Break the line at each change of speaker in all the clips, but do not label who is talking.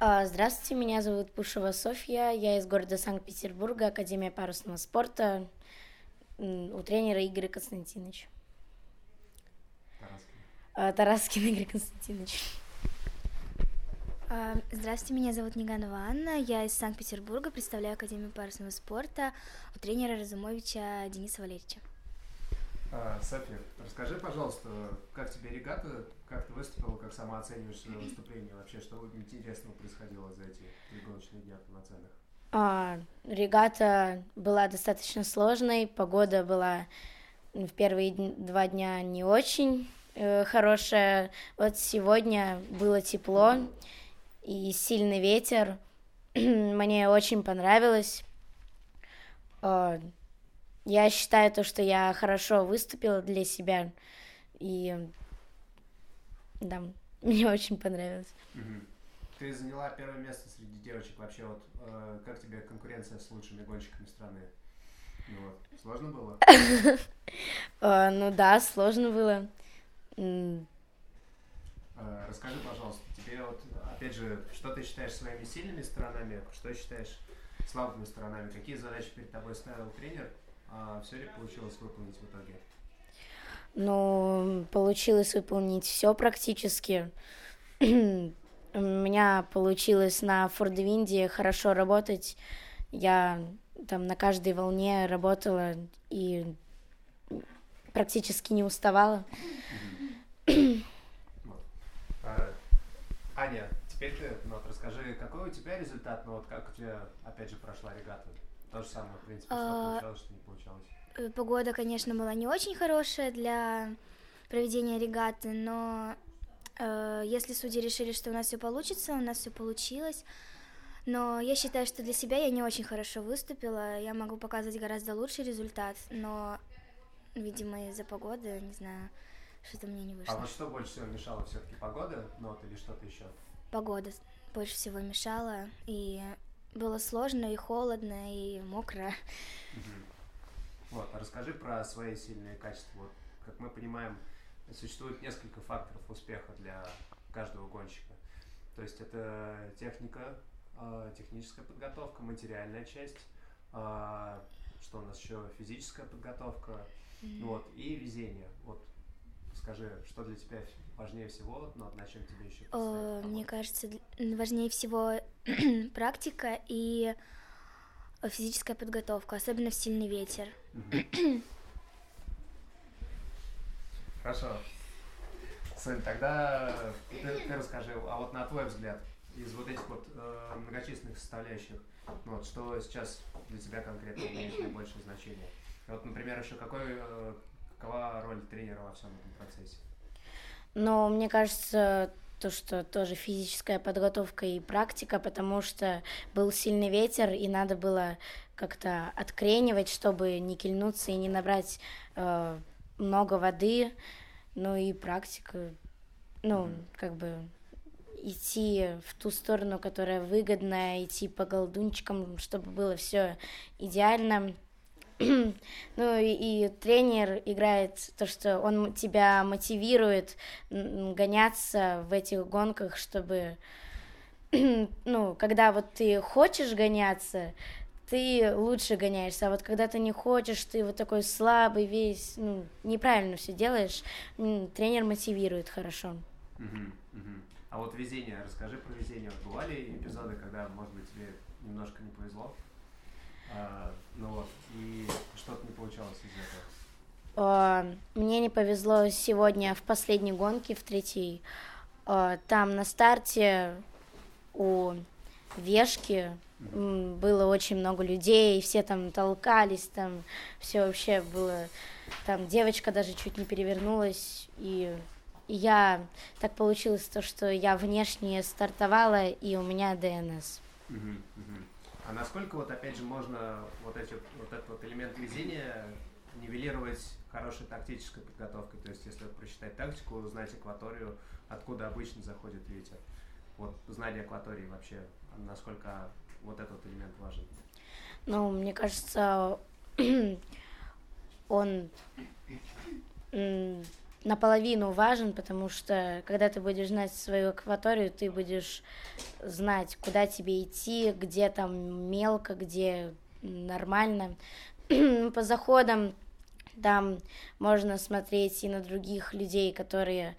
А, Здравствуйте, меня зовут Пушева Софья, я из города Санкт-Петербурга, Академия парусного спорта, у тренера Игоря Константиновича.
Тараскин.
А, Тараскин Игорь Константинович.
А, Здравствуйте, меня зовут Ниганова Анна, я из Санкт-Петербурга, представляю Академию парусного спорта у тренера Разумовича Дениса Валерьевича.
А, Софья, расскажи, пожалуйста, как тебе регата, как ты выступила, как сама оцениваешь свое выступление, вообще, что интересного происходило за эти три гоночные дня полноценных?
А, Регата была достаточно сложной, погода была в первые два дня не очень э, хорошая. Вот сегодня было тепло и сильный ветер. Мне очень понравилось. Я считаю то, что я хорошо выступила для себя. И да, мне очень понравилось.
Ты заняла первое место среди девочек вообще, вот э, как тебе конкуренция с лучшими гонщиками страны? Ну вот, сложно было?
А, Ну да, сложно было.
Э, Расскажи, пожалуйста, тебе вот, опять же, что ты считаешь своими сильными сторонами, что считаешь слабыми сторонами, какие задачи перед тобой ставил тренер, а все ли получилось выполнить в итоге?
Ну, получилось выполнить все практически. У меня получилось на Фордвинде хорошо работать. Я там на каждой волне работала и практически не уставала.
Вот. А, Аня, теперь ты, ну, вот расскажи, какой у тебя результат, ну вот как у тебя, опять же, прошла регата? То же самое, в принципе, что
А,
получалось, что не получалось.
Э, Погода, конечно, была не очень хорошая для проведения регаты, но э, если судьи решили, что у нас все получится, у нас все получилось. Но я считаю, что для себя я не очень хорошо выступила. Я могу показывать гораздо лучший результат, но, видимо, из-за погоды, не знаю, что-то мне не
А
вышло.
вот что больше всего мешало все-таки погода, ну вот, или что-то еще?
Погода больше всего мешала, и было сложно, и холодно, и мокро.
Вот, а расскажи про свои сильные качества. Вот, как мы понимаем, существует несколько факторов успеха для каждого гонщика. То есть это техника, а, техническая подготовка, материальная часть, а, что у нас еще физическая подготовка, вот, и везение. Вот, скажи, что для тебя важнее всего, но на чем тебе еще
Э, Мне кажется, важнее всего практика и физическая подготовка, особенно в сильный ветер.
Хорошо. Сын, тогда ты, ты расскажи, а вот на твой взгляд, из вот этих вот э, многочисленных составляющих, ну вот что сейчас для тебя конкретно имеет наибольшее значение? Вот, например, еще какой, э, какова роль тренера во всем этом процессе?
Но мне кажется, то, что тоже физическая подготовка и практика, потому что был сильный ветер, и надо было как-то откренивать, чтобы не кильнуться и не набрать э, много воды. Ну и практика, ну,
Мгм.
как бы идти в ту сторону, которая выгодная, идти по голдунчикам, чтобы было все идеально. Ну и, и тренер играет то, что он тебя мотивирует гоняться в этих гонках, чтобы, ну, когда вот ты хочешь гоняться, ты лучше гоняешься, а вот когда ты не хочешь, ты вот такой слабый весь, ну, неправильно все делаешь, тренер мотивирует хорошо.
А вот везение, расскажи про везение. Бывали эпизоды, когда, может быть, тебе немножко не повезло? А, ну вот, и что-то не получалось из этого.
А, Мне не повезло сегодня в последней гонке, в третьей. А, Там на старте у Вешки было очень много людей, все там толкались, там все вообще было... Там девочка даже чуть не перевернулась, и я... Так получилось то, что я внешне стартовала, и у меня ДНС.
Мгм, мгм. А насколько вот опять же можно вот эти вот этот вот элемент везения нивелировать хорошей тактической подготовкой? То есть если вот прочитать тактику, узнать акваторию, откуда обычно заходит ветер. Вот знание акватории вообще, насколько вот этот элемент важен.
Ну, мне кажется, он наполовину важен, потому что когда ты будешь знать свою акваторию, ты будешь знать, куда тебе идти, где там мелко, где нормально. По заходам там можно смотреть и на других людей, которые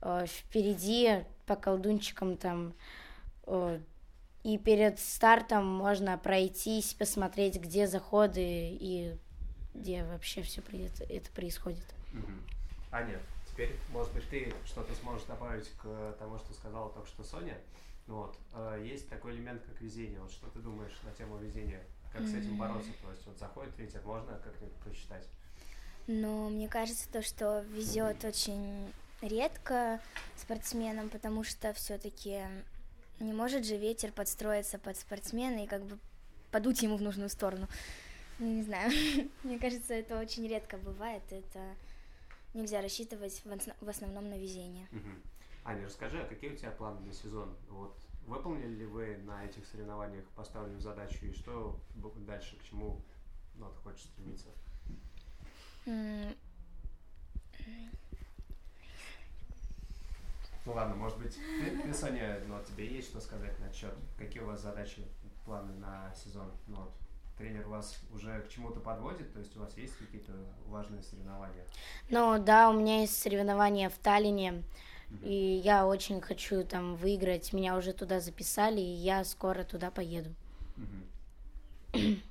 э, впереди по колдунчикам там. Э, и перед стартом можно пройтись, посмотреть, где заходы и где вообще все это, происходит.
Аня, теперь, может быть, ты что-то сможешь добавить к тому, что сказала только что Соня. Вот. Э, есть такой элемент, как везение. Вот что ты думаешь на тему везения? Как с этим бороться? То есть вот заходит ветер, можно как-нибудь прочитать?
Ну, мне кажется, то, что везет очень редко спортсменам, потому что все-таки не может же ветер подстроиться под спортсмена и как бы подуть ему в нужную сторону. Ну, не знаю. Мне кажется, это очень редко бывает. Это нельзя рассчитывать в основном на везение.
Аня, расскажи, а какие у тебя планы на сезон? Вот выполнили ли вы на этих соревнованиях поставленную задачу и что дальше, к чему ну, ты хочешь стремиться? Mm. Ну ладно, может быть, ты, ты Соня, ну, тебе есть что сказать на счет? Какие у вас задачи, планы на сезон? Ну, вот, тренер вас уже к чему-то подводит? То есть у вас есть какие-то важные соревнования?
Ну да, у меня есть соревнования в Таллине. И я очень хочу там выиграть. Меня уже туда записали, и я скоро туда поеду.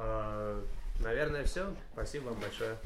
А, наверное, все. Спасибо вам большое.